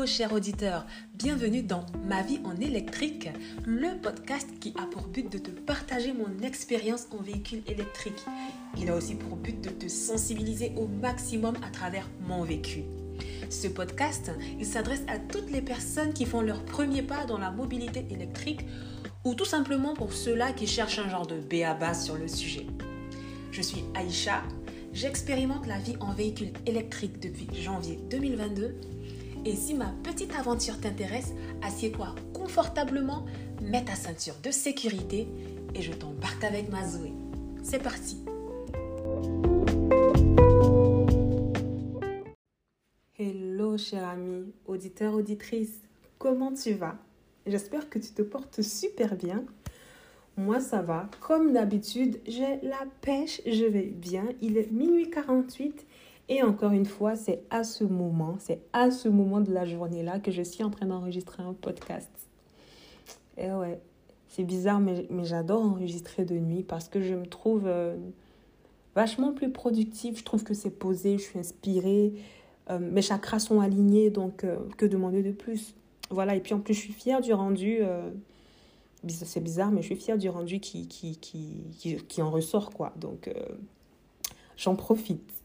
Hello chers auditeurs, bienvenue dans Ma vie en électrique, le podcast qui a pour but de te partager mon expérience en véhicule électrique. Il a aussi pour but de te sensibiliser au maximum à travers mon vécu. Ce podcast, il s'adresse à toutes les personnes qui font leur premier pas dans la mobilité électrique ou tout simplement pour ceux-là qui cherchent un genre de béaba sur le sujet. Je suis Aïcha, j'expérimente la vie en véhicule électrique depuis janvier 2022 et si ma petite aventure t'intéresse, assieds-toi confortablement, mets ta ceinture de sécurité et je t'embarque avec ma Zoé. C'est parti Hello cher ami, auditeur, auditrice, comment tu vas? J'espère que tu te portes super bien. Moi ça va, comme d'habitude, j'ai la pêche, je vais bien. Il est minuit 48 et encore une fois, c'est à ce moment, c'est à ce moment de la journée-là que je suis en train d'enregistrer un podcast. Et ouais, c'est bizarre, mais, j'adore enregistrer de nuit parce que je me trouve euh, vachement plus productive. Je trouve que c'est posé, je suis inspirée, euh, mes chakras sont alignés, donc euh, que demander de plus? Voilà, et puis en plus, je suis fière du rendu. c'est bizarre, mais je suis fière du rendu qui, qui, qui, qui en ressort, quoi. Donc, j'en profite.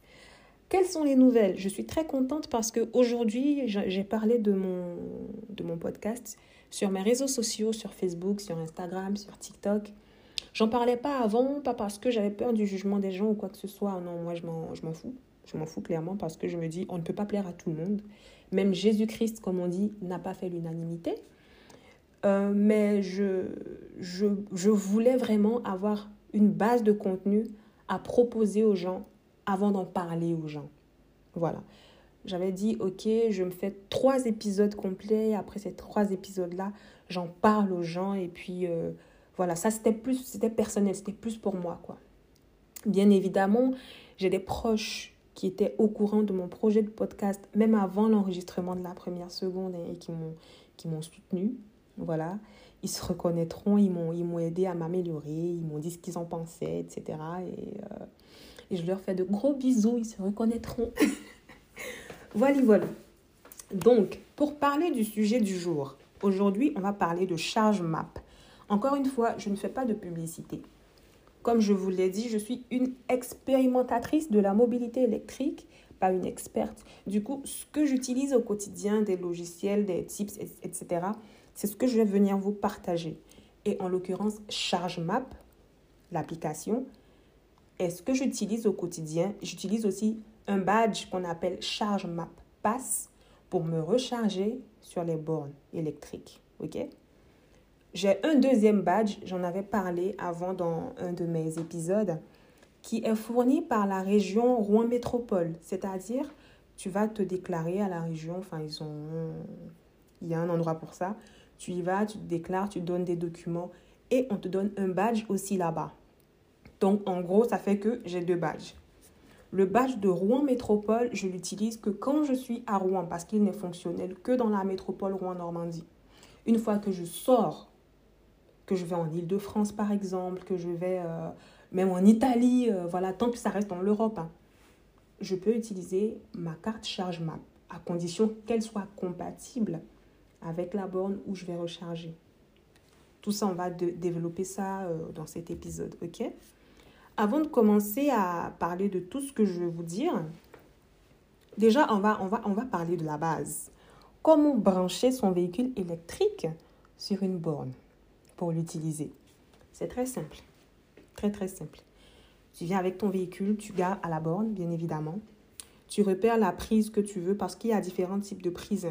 Quelles sont les nouvelles? Je suis très contente parce qu'aujourd'hui, j'ai parlé de mon, de mon podcast sur mes réseaux sociaux, sur Facebook, sur Instagram, sur TikTok. J'en parlais pas avant, pas parce que j'avais peur du jugement des gens ou quoi que ce soit. Non, moi, je m'en fous. Je m'en fous clairement parce que je me dis, on ne peut pas plaire à tout le monde. Même Jésus-Christ, comme on dit, n'a pas fait l'unanimité. Euh, mais je, je, je voulais vraiment avoir une base de contenu à proposer aux gens avant d'en parler aux gens. Voilà. J'avais dit, ok, je me fais trois épisodes complets. Après ces trois épisodes-là, j'en parle aux gens. Et puis, euh, voilà, ça, c'était plus, c'était personnel, c'était plus pour moi, quoi. Bien évidemment, j'ai des proches qui étaient au courant de mon projet de podcast, même avant l'enregistrement de la première seconde, et qui m'ont, qui m'ont soutenu. Voilà. Ils se reconnaîtront, ils m'ont, ils m'ont aidé à m'améliorer, ils m'ont dit ce qu'ils en pensaient, etc. Et et je leur fais de gros bisous, ils se reconnaîtront. voilà, voilà. Donc, pour parler du sujet du jour, aujourd'hui, on va parler de charge map. Encore une fois, je ne fais pas de publicité. Comme je vous l'ai dit, je suis une expérimentatrice de la mobilité électrique, pas une experte. Du coup, ce que j'utilise au quotidien, des logiciels, des tips, etc., c'est ce que je vais venir vous partager. Et en l'occurrence, Charge Map, l'application, est ce que j'utilise au quotidien, j'utilise aussi un badge qu'on appelle Charge Map Pass pour me recharger sur les bornes électriques. OK? J'ai un deuxième badge, j'en avais parlé avant dans un de mes épisodes, qui est fourni par la région Rouen Métropole. C'est-à-dire, tu vas te déclarer à la région, enfin, ils ont. Il y a un endroit pour ça. Tu y vas, tu te déclares, tu donnes des documents et on te donne un badge aussi là-bas. Donc, en gros, ça fait que j'ai deux badges. Le badge de Rouen Métropole, je l'utilise que quand je suis à Rouen parce qu'il n'est fonctionnel que dans la métropole Rouen-Normandie. Une fois que je sors, que je vais en Ile-de-France par exemple, que je vais euh, même en Italie, euh, voilà, tant que ça reste dans l'Europe, hein, je peux utiliser ma carte charge map à condition qu'elle soit compatible avec la borne où je vais recharger. Tout ça, on va développer ça euh, dans cet épisode, ok? Avant de commencer à parler de tout ce que je vais vous dire, déjà, on va, on va, on va parler de la base. Comment brancher son véhicule électrique sur une borne pour l'utiliser? C'est très simple. Très, très simple. Tu viens avec ton véhicule, tu gares à la borne, bien évidemment. Tu repères la prise que tu veux parce qu'il y a différents types de prises.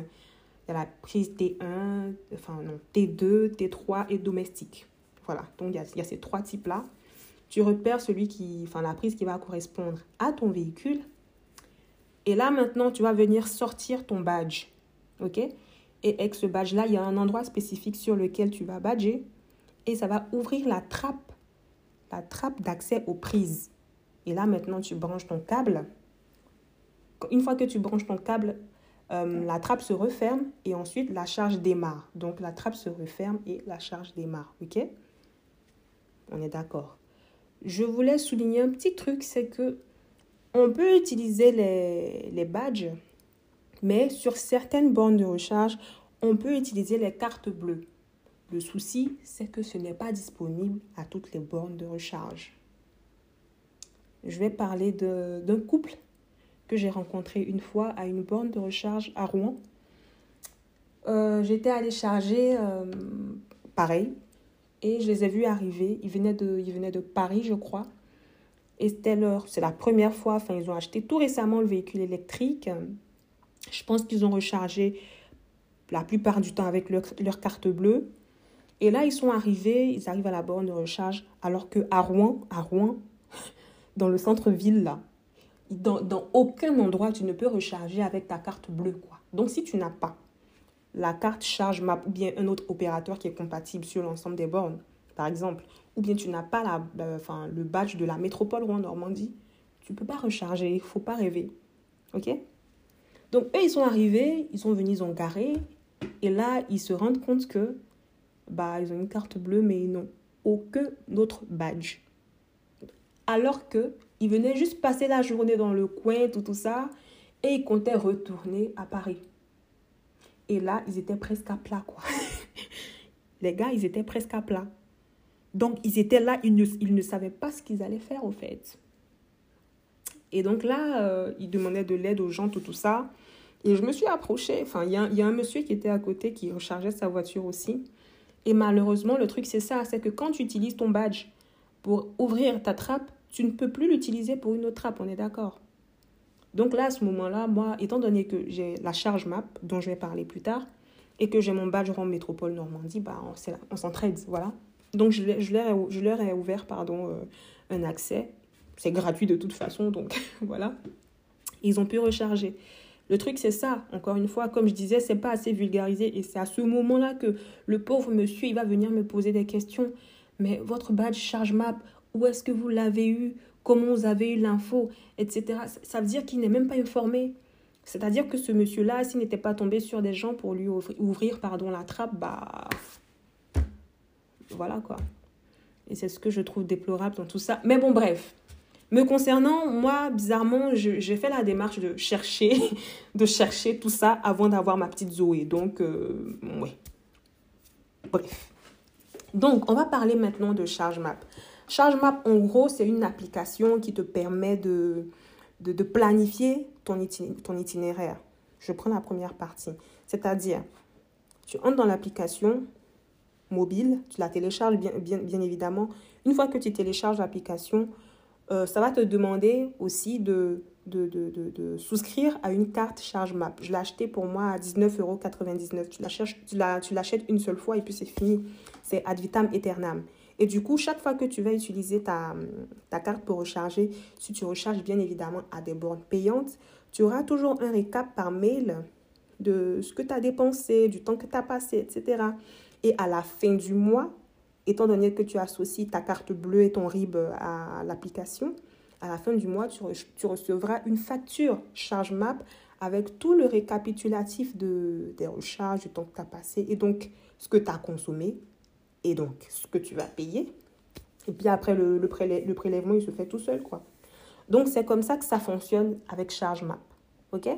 Il y a la prise T1, enfin non, T2, T3 et domestique. Voilà, donc il y a ces trois types-là tu repères celui qui, enfin la prise qui va correspondre à ton véhicule. Et là maintenant, tu vas venir sortir ton badge. OK? Et avec ce badge-là, il y a un endroit spécifique sur lequel tu vas badger et ça va ouvrir la trappe, la trappe d'accès aux prises. Et là maintenant, tu branches ton câble. Une fois que tu branches ton câble, euh, la trappe se referme et ensuite la charge démarre. Donc la trappe se referme et la charge démarre. OK? On est d'accord je voulais souligner un petit truc, c'est que on peut utiliser les, badges Mais sur certaines bornes de recharge, on peut utiliser les cartes bleues. Le souci, c'est que ce n'est pas disponible à toutes les bornes de recharge. Je vais parler d'un couple que j'ai rencontré une fois à une borne de recharge à Rouen. Euh, j'étais allée charger euh, pareil et je les ai vus arriver. Ils venaient de, ils venaient de Paris, je crois. Et c'était leur, c'est la première fois, enfin ils ont acheté tout récemment le véhicule électrique. Je pense qu'ils ont rechargé la plupart du temps avec leur, leur, carte bleue. Et là, ils sont arrivés, ils arrivent à la borne de recharge, alors que à Rouen, à Rouen, dans le centre-ville, là, dans, dans, aucun endroit, tu ne peux recharger avec ta carte bleue. Quoi. Donc, si tu n'as pas la carte charge map ou bien un autre opérateur qui est compatible sur l'ensemble des bornes, par exemple, ou bien tu n'as pas la, enfin, le badge de la métropole Rouen-Normandie, tu ne peux pas recharger. Il ne faut pas rêver. OK? Donc, eux, ils sont arrivés, ils sont venus, ils ont garé. Et là, ils se rendent compte que bah, ils ont une carte bleue, mais ils n'ont aucun autre badge. Alors que ils venaient juste passer la journée dans le coin, tout, tout ça, et ils comptaient retourner à Paris. Et là, ils étaient presque à plat, quoi. Les gars, ils étaient presque à plat. Donc, ils étaient là, ils ne, ils ne savaient pas ce qu'ils allaient faire, au fait. Et donc là, euh, ils demandaient de l'aide aux gens, tout, ça. Et je me suis approchée. Enfin, il y y a, un monsieur qui était à côté qui rechargeait sa voiture aussi. Et malheureusement, le truc, c'est ça c'est que quand tu utilises ton badge pour ouvrir ta trappe, tu ne peux plus l'utiliser pour une autre trappe, on est d'accord donc là, à ce moment-là, moi, étant donné que j'ai la charge map, dont je vais parler plus tard, et que j'ai mon badge rond métropole Normandie, bah, on, s'entraide, voilà. Donc je, je, leur, ai, je leur ai ouvert pardon, euh, un accès. C'est gratuit de toute façon, donc voilà. Ils ont pu recharger. Le truc, c'est ça. Encore une fois, comme je disais, c'est pas assez vulgarisé. Et c'est à ce moment-là que le pauvre monsieur, il va venir me poser des questions. Mais votre badge charge map, où est-ce que vous l'avez eu? Comment vous avez eu l'info, etc. Ça veut dire qu'il n'est même pas informé. C'est-à-dire que ce monsieur-là, s'il n'était pas tombé sur des gens pour lui ouvrir, pardon, la trappe, bah... Voilà quoi. Et c'est ce que je trouve déplorable dans tout ça. Mais bon, bref. Me concernant, moi, bizarrement, j'ai fait la démarche de chercher, de chercher tout ça avant d'avoir ma petite Zoé. Donc, euh, ouais. Bref. Donc, on va parler maintenant de charge map. ChargeMap, en gros, c'est une application qui te permet de, de, planifier ton, ton itinéraire. Je prends la première partie. C'est-à-dire, tu entres dans l'application mobile, tu la télécharges bien, bien, bien, évidemment. Une fois que tu télécharges l'application, euh, ça va te demander aussi de, de, de, de, souscrire à une carte ChargeMap. Je l'ai acheté pour moi à 19,99 euros. Tu l'achètes une seule fois et puis c'est fini. C'est ad vitam aeternam. Et du coup, chaque fois que tu vas utiliser ta, carte pour recharger, si tu recharges bien évidemment à des bornes payantes, tu auras toujours un récap par mail de ce que tu as dépensé, du temps que tu as passé, etc. Et à la fin du mois, étant donné que tu associes ta carte bleue et ton RIB à l'application, à la fin du mois, tu, tu recevras une facture charge map avec tout le récapitulatif de, des recharges, du temps que tu as passé et donc ce que tu as consommé, et donc ce que tu vas payer. Et puis après, le, prélèvement, il se fait tout seul, quoi. Donc, c'est comme ça que ça fonctionne avec ChargeMap. OK?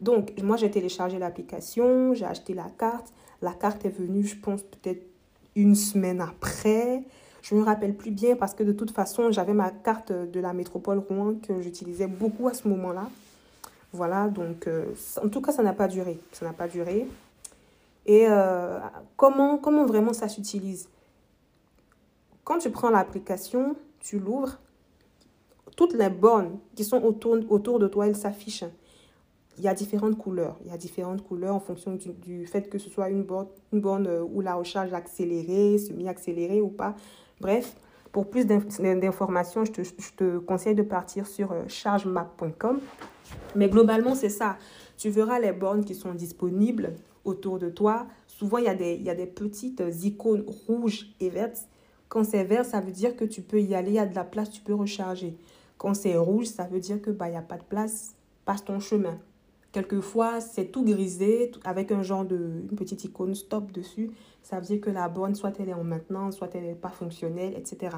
Donc, moi, j'ai téléchargé l'application, j'ai acheté la carte. La carte est venue, je pense, peut-être une semaine après. Je ne me rappelle plus bien parce que de toute façon, j'avais ma carte de la métropole Rouen que j'utilisais beaucoup à ce moment-là. Voilà, donc, euh, en tout cas, ça n'a pas duré. Ça n'a pas duré. Et euh, comment, comment vraiment ça s'utilise? Quand tu prends l'application, tu l'ouvres, toutes les bornes qui sont autour, autour de toi, elles s'affichent. Il y a différentes couleurs. Il y a différentes couleurs en fonction du, du fait que ce soit une borne, une borne euh, où la recharge accélérée, semi-accélérée ou pas. Bref, pour plus d'informations, je te, je te, conseille de partir sur euh, chargemap.com. Mais globalement, c'est ça. Tu verras les bornes qui sont disponibles autour de toi. Souvent, il y, a des, il y a des petites icônes rouges et vertes. Quand c'est vert, ça veut dire que tu peux y aller, il y a de la place, tu peux recharger. Quand c'est rouge, ça veut dire que bah, il n'y a pas de place, passe ton chemin. Quelquefois, c'est tout grisé avec un genre de une petite icône stop dessus. Ça veut dire que la borne, soit elle est en maintenance, soit elle n'est pas fonctionnelle, etc.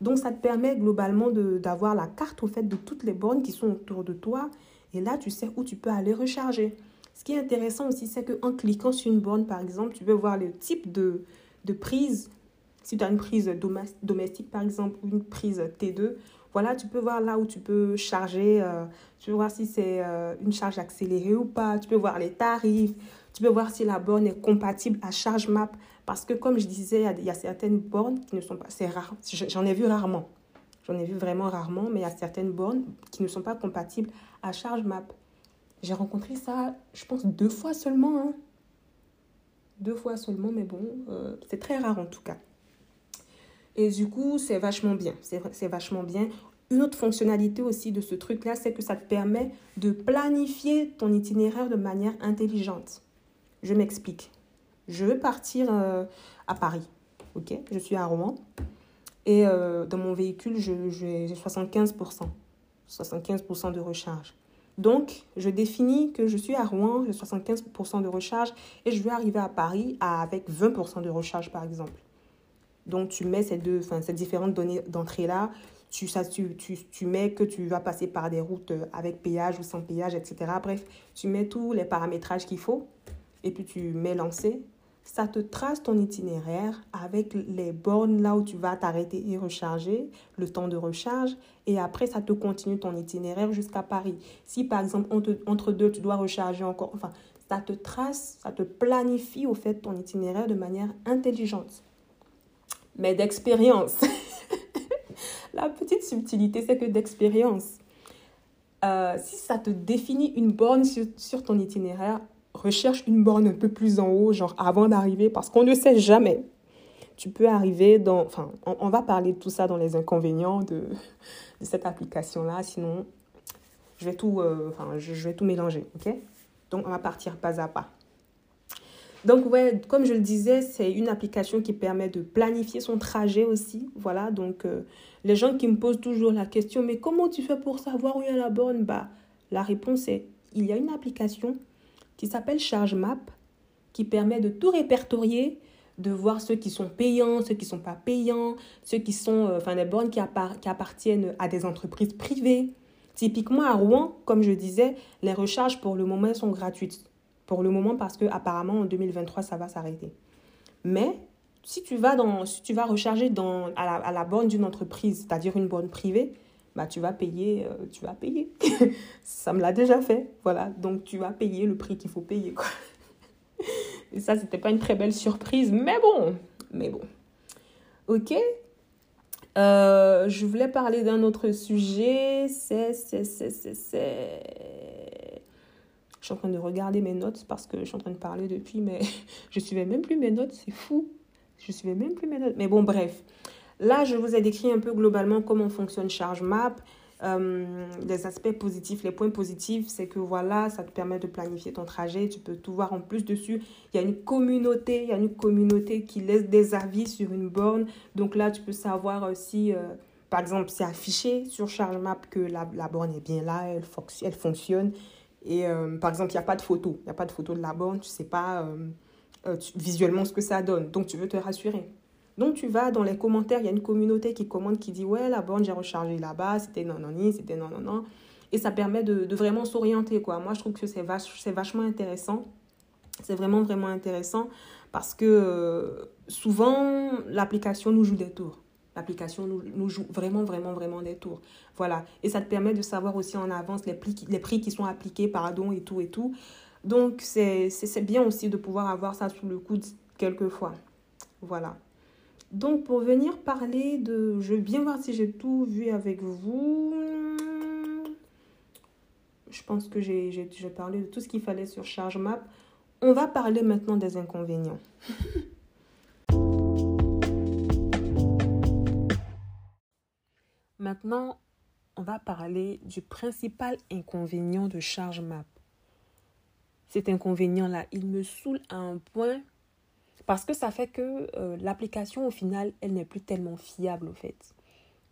Donc, ça te permet globalement d'avoir la carte au fait de toutes les bornes qui sont autour de toi. Et là, tu sais où tu peux aller recharger. Ce qui est intéressant aussi, c'est qu'en cliquant sur une borne, par exemple, tu peux voir le type de, de prise. Si tu as une prise domestique, par exemple, ou une prise T2, voilà, tu peux voir là où tu peux charger. Euh, tu peux voir si c'est euh, une charge accélérée ou pas. Tu peux voir les tarifs. Tu peux voir si la borne est compatible à charge map. Parce que, comme je disais, il y, a certaines bornes qui ne sont pas. C'est rare. J'en ai vu rarement. J'en ai vu vraiment rarement, mais il y a certaines bornes qui ne sont pas compatibles à charge map. J'ai rencontré ça, je pense, deux fois seulement. Hein. Deux fois seulement, mais bon, euh, c'est très rare en tout cas. Et du coup, c'est vachement bien. C'est vachement bien. Une autre fonctionnalité aussi de ce truc-là, c'est que ça te permet de planifier ton itinéraire de manière intelligente. Je m'explique. Je veux partir euh, à Paris. Ok, je suis à Rouen. Et euh, dans mon véhicule, j'ai 75%. 75% de recharge. Donc, je définis que je suis à Rouen, j'ai 75% de recharge et je veux arriver à Paris avec 20% de recharge, par exemple. Donc, tu mets ces, deux, ces différentes données d'entrée-là. Tu, tu, tu, tu, mets que tu vas passer par des routes avec péage ou sans péage, etc. Bref, tu mets tous les paramétrages qu'il faut et puis tu mets lancer. Ça te trace ton itinéraire avec les bornes là où tu vas t'arrêter et recharger, le temps de recharge. Et après, ça te continue ton itinéraire jusqu'à Paris. Si par exemple, entre deux, tu dois recharger encore, enfin, ça te trace, ça te planifie au fait ton itinéraire de manière intelligente mais d'expérience. La petite subtilité, c'est que d'expérience. Euh, si ça te définit une borne sur, ton itinéraire, recherche une borne un peu plus en haut, genre avant d'arriver, parce qu'on ne sait jamais. Tu peux arriver dans... Enfin, on, va parler de tout ça dans les inconvénients de, cette application-là, sinon je vais tout, euh, enfin, je vais tout mélanger, ok? Donc, on va partir pas à pas. Donc, ouais, comme je le disais, c'est une application qui permet de planifier son trajet aussi. Voilà, donc euh, les gens qui me posent toujours la question, mais comment tu fais pour savoir où il y a la borne? Bah, la réponse est, il y a une application qui s'appelle Charge Map qui permet de tout répertorier, de voir ceux qui sont payants, ceux qui ne sont pas payants, ceux qui sont, euh, enfin, des bornes qui, appartiennent à des entreprises privées. Typiquement à Rouen, comme je disais, les recharges pour le moment sont gratuites pour le moment parce que apparemment en 2023 ça va s'arrêter. Mais si tu vas dans si tu vas recharger dans à la, à la borne d'une entreprise, c'est-à-dire une borne privée, bah tu vas payer euh, tu vas payer. ça me l'a déjà fait. Voilà, donc tu vas payer le prix qu'il faut payer quoi. Et ça c'était pas une très belle surprise, mais bon, mais bon. OK euh, je voulais parler d'un autre sujet, c'est, c'est, c'est, c'est, je suis en train de regarder mes notes parce que je suis en train de parler depuis, mais je suivais même plus mes notes, c'est fou. Je suivais même plus mes notes. Mais bon, bref. Là, je vous ai décrit un peu globalement comment fonctionne Charge Map. Euh, les aspects positifs, les points positifs, c'est que voilà, ça te permet de planifier ton trajet, tu peux tout voir en plus dessus. Il y a une communauté, il y a une communauté qui laisse des avis sur une borne. Donc là, tu peux savoir si, euh, par exemple, c'est affiché sur Charge Map que la, borne est bien là, elle, fonctionne. Et euh, par exemple, il n'y a pas de photo. Il n'y a pas de photo de la borne. Tu ne sais pas euh, euh, visuellement ce que ça donne. Donc, tu veux te rassurer. Donc, tu vas dans les commentaires. Il y a une communauté qui commente, qui dit Ouais, la borne, j'ai rechargé là-bas. C'était non, non, non, c'était non, non, non. Et ça permet de, vraiment s'orienter. quoi. Moi, je trouve que c'est vach vachement intéressant. C'est vraiment, vraiment intéressant parce que souvent, l'application nous joue des tours. L'application nous, joue vraiment, vraiment, vraiment des tours. Voilà. Et ça te permet de savoir aussi en avance les prix, les prix qui sont appliqués, pardon, et tout, et tout. Donc, c'est bien aussi de pouvoir avoir ça sous le coude quelquefois. Voilà. Donc, pour venir parler de... Je vais bien voir si j'ai tout vu avec vous. Je pense que j'ai parlé de tout ce qu'il fallait sur Charge Map. On va parler maintenant des inconvénients. Maintenant, on va parler du principal inconvénient de Charge Map. Cet inconvénient-là, il me saoule à un point parce que ça fait que euh, l'application, au final, elle n'est plus tellement fiable, au fait.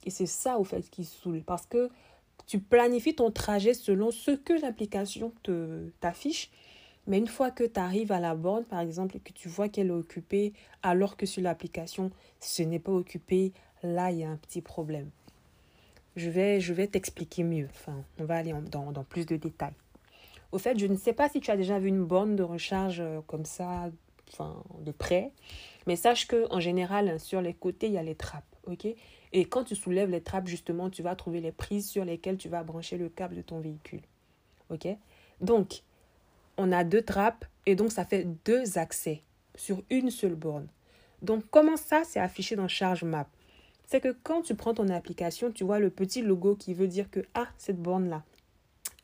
Et c'est ça, au fait, qui saoule. Parce que tu planifies ton trajet selon ce que l'application t'affiche. Mais une fois que tu arrives à la borne, par exemple, et que tu vois qu'elle est occupée, alors que sur l'application, ce n'est pas occupé, là, il y a un petit problème. Je vais, je vais t'expliquer mieux. Enfin, on va aller dans, dans plus de détails. Au fait, je ne sais pas si tu as déjà vu une borne de recharge euh, comme ça, enfin, de près. Mais sache que en général, sur les côtés, il y a les trappes. ok? Et quand tu soulèves les trappes, justement, tu vas trouver les prises sur lesquelles tu vas brancher le câble de ton véhicule. ok? Donc, on a deux trappes et donc ça fait deux accès sur une seule borne. Donc, comment ça, c'est affiché dans Charge Map? C'est que quand tu prends ton application, tu vois le petit logo qui veut dire que, ah, cette borne-là,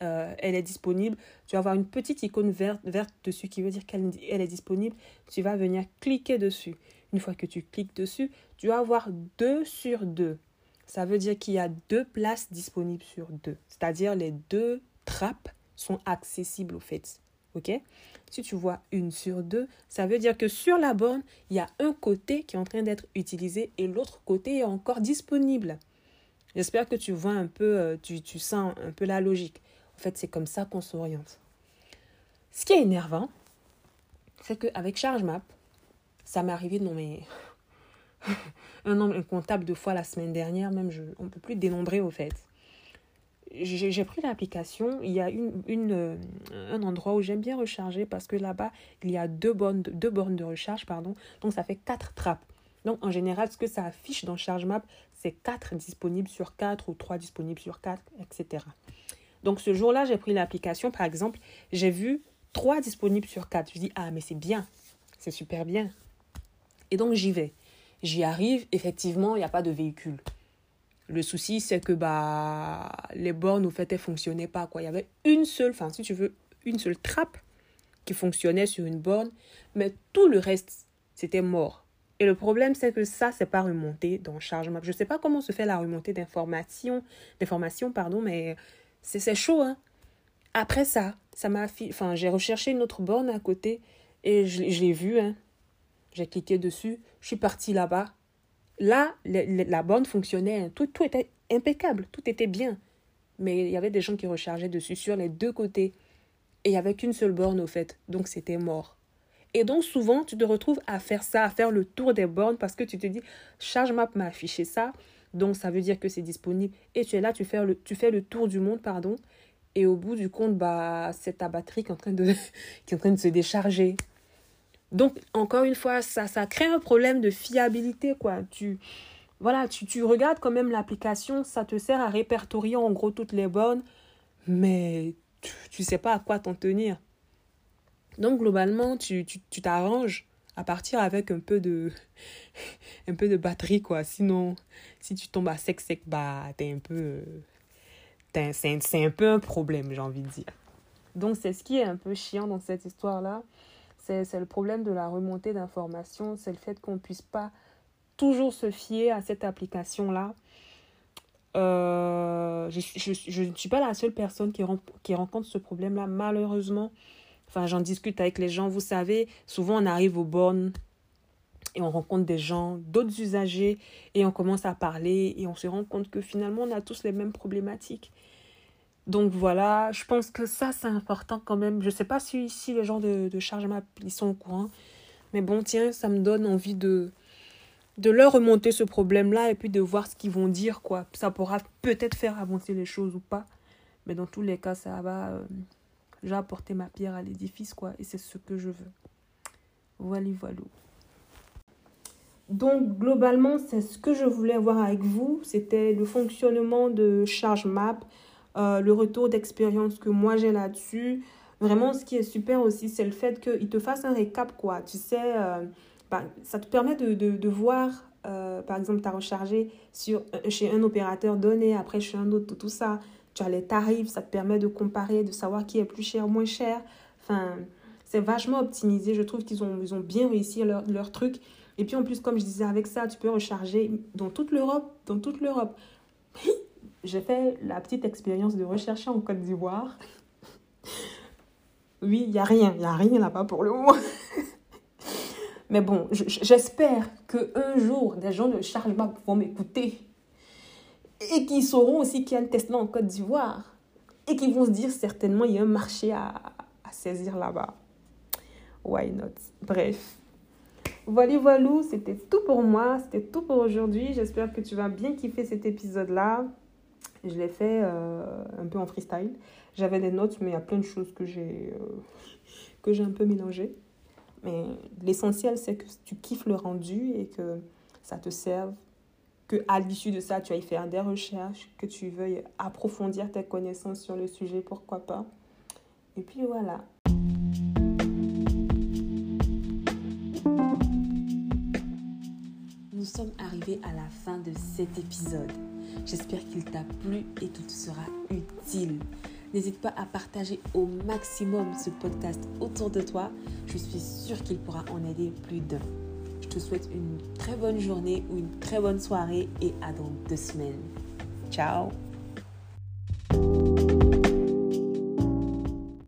euh, elle est disponible. Tu vas avoir une petite icône verte, dessus qui veut dire qu'elle elle est disponible. Tu vas venir cliquer dessus. Une fois que tu cliques dessus, tu vas avoir 2 sur 2. Ça veut dire qu'il y a deux places disponibles sur deux. C'est-à-dire les deux trappes sont accessibles au fait. OK? Si tu vois une sur deux, ça veut dire que sur la borne, il y a un côté qui est en train d'être utilisé et l'autre côté est encore disponible. J'espère que tu vois un peu, euh, tu sens un peu la logique. En fait, c'est comme ça qu'on s'oriente. Ce qui est énervant, c'est qu'avec ChargeMap, ça m'est arrivé de nommer un nombre de fois la semaine dernière, même je, on ne peut plus dénombrer au fait. J'ai pris l'application, il y a une, euh, un endroit où j'aime bien recharger parce que là-bas, il y a deux bornes, deux bornes de recharge, pardon, donc ça fait quatre trappes. Donc en général, ce que ça affiche dans ChargeMap, c'est 4 disponibles sur 4 ou 3 disponibles sur 4, etc. Donc ce jour-là, j'ai pris l'application, par exemple, j'ai vu 3 disponibles sur 4. Je dis, ah, mais c'est bien, c'est super bien. Et donc j'y vais. J'y arrive, effectivement, il n'y a pas de véhicule. Le souci, c'est que bah, les bornes, au fait, elles ne fonctionnaient pas. Quoi. Il y avait une seule, enfin, si tu veux, une seule trappe qui fonctionnait sur une borne, mais tout le reste, c'était mort. Et le problème, c'est que ça, c'est pas remonté dans chargement. Je ne sais pas comment se fait la remontée d'informations, d'informations, pardon, mais c'est chaud, hein. Après ça, ça m'a enfin, j'ai recherché une autre borne à côté et je, l'ai vue, hein. J'ai cliqué dessus, je suis partie là-bas. Là, la borne fonctionnait, hein. tout, tout était impeccable, tout était bien. Mais il y avait des gens qui rechargeaient dessus sur les deux côtés. Et il n'y avait qu'une seule borne au fait, donc c'était mort. Et donc souvent, tu te retrouves à faire ça, à faire le tour des bornes parce que tu te dis, ChargeMap m'a affiché ça, donc ça veut dire que c'est disponible. Et tu es là, tu fais le, tu tour du monde, pardon. Et au bout du compte, bah, c'est ta batterie qui est, en train de, qui en train de se décharger. Donc, encore une fois, ça, ça crée un problème de fiabilité, quoi. Tu, voilà, tu, tu regardes quand même l'application, ça te sert à répertorier en gros toutes les bornes, mais tu ne sais pas à quoi t'en tenir. Donc, globalement, tu t'arranges tu, à partir avec un peu de un peu de batterie quoi. Sinon si tu tombes à sec sec bah t'es un peu c'est un peu un problème j'ai envie de dire. Donc c'est ce qui est un peu chiant dans cette histoire là c'est le problème de la remontée d'informations. C'est le fait qu'on puisse pas toujours se fier à cette application là euh, je, ne suis pas la seule personne qui, qui rencontre ce problème là malheureusement Enfin, j'en discute avec les gens. Vous savez, souvent on arrive aux bornes et on rencontre des gens, d'autres usagers, et on commence à parler et on se rend compte que finalement on a tous les mêmes problématiques. Donc voilà, je pense que ça c'est important quand même. Je ne sais pas si, si les gens de, de Chargement ils sont au courant, mais bon, tiens, ça me donne envie de, de leur remonter ce problème-là et puis de voir ce qu'ils vont dire, quoi. Ça pourra peut-être faire avancer les choses ou pas, mais dans tous les cas, ça va. Euh, j'ai apporté ma pierre à l'édifice, quoi, et c'est ce que je veux. Voilà, voilà. Donc, globalement, c'est ce que je voulais voir avec vous. C'était le fonctionnement de Charge Map, euh, le retour d'expérience que moi j'ai là-dessus. Vraiment, ce qui est super aussi, c'est le fait qu'il te fasse un récap, quoi. Tu sais, euh, bah, ça te permet de, de, de voir, euh, par exemple, tu as rechargé sur, chez un opérateur donné, après chez un autre, tout ça tu as les tarifs, ça te permet de comparer, de savoir qui est plus cher, moins cher. Enfin, c'est vachement optimisé. Je trouve qu'ils ont, ils ont bien réussi leur, leur truc. Et puis en plus, comme je disais, avec ça, tu peux recharger dans toute l'Europe. Dans toute l'Europe. J'ai fait la petite expérience de rechercher en Côte d'Ivoire. Oui, il n'y a rien. Il n'y a rien là-bas pour le moment. Mais bon, j'espère qu'un jour, des gens de Chargeback vont m'écouter et qui sauront aussi qu'il y a un Tesla en Côte d'Ivoire et qui vont se dire certainement il y a un marché à, à saisir là-bas. Why not? Bref. Voilà, voilà, c'était tout pour moi, c'était tout pour aujourd'hui. J'espère que tu vas bien kiffer cet épisode-là. Je l'ai fait euh, un peu en freestyle. J'avais des notes, mais il y a plein de choses que j'ai euh, que j'ai un peu mélangées. Mais l'essentiel, c'est que tu kiffes le rendu et que ça te serve, que à l'issue de ça, tu ailles faire des recherches, que tu veuilles approfondir tes connaissances sur le sujet, pourquoi pas. Et puis voilà. Nous sommes arrivés à la fin de cet épisode. J'espère qu'il t'a plu et qu'il te sera utile. N'hésite pas à partager au maximum ce podcast autour de toi. Je suis sûre qu'il pourra en aider plus d'un. Je te souhaite une très bonne journée ou une très bonne soirée et à dans deux semaines. Ciao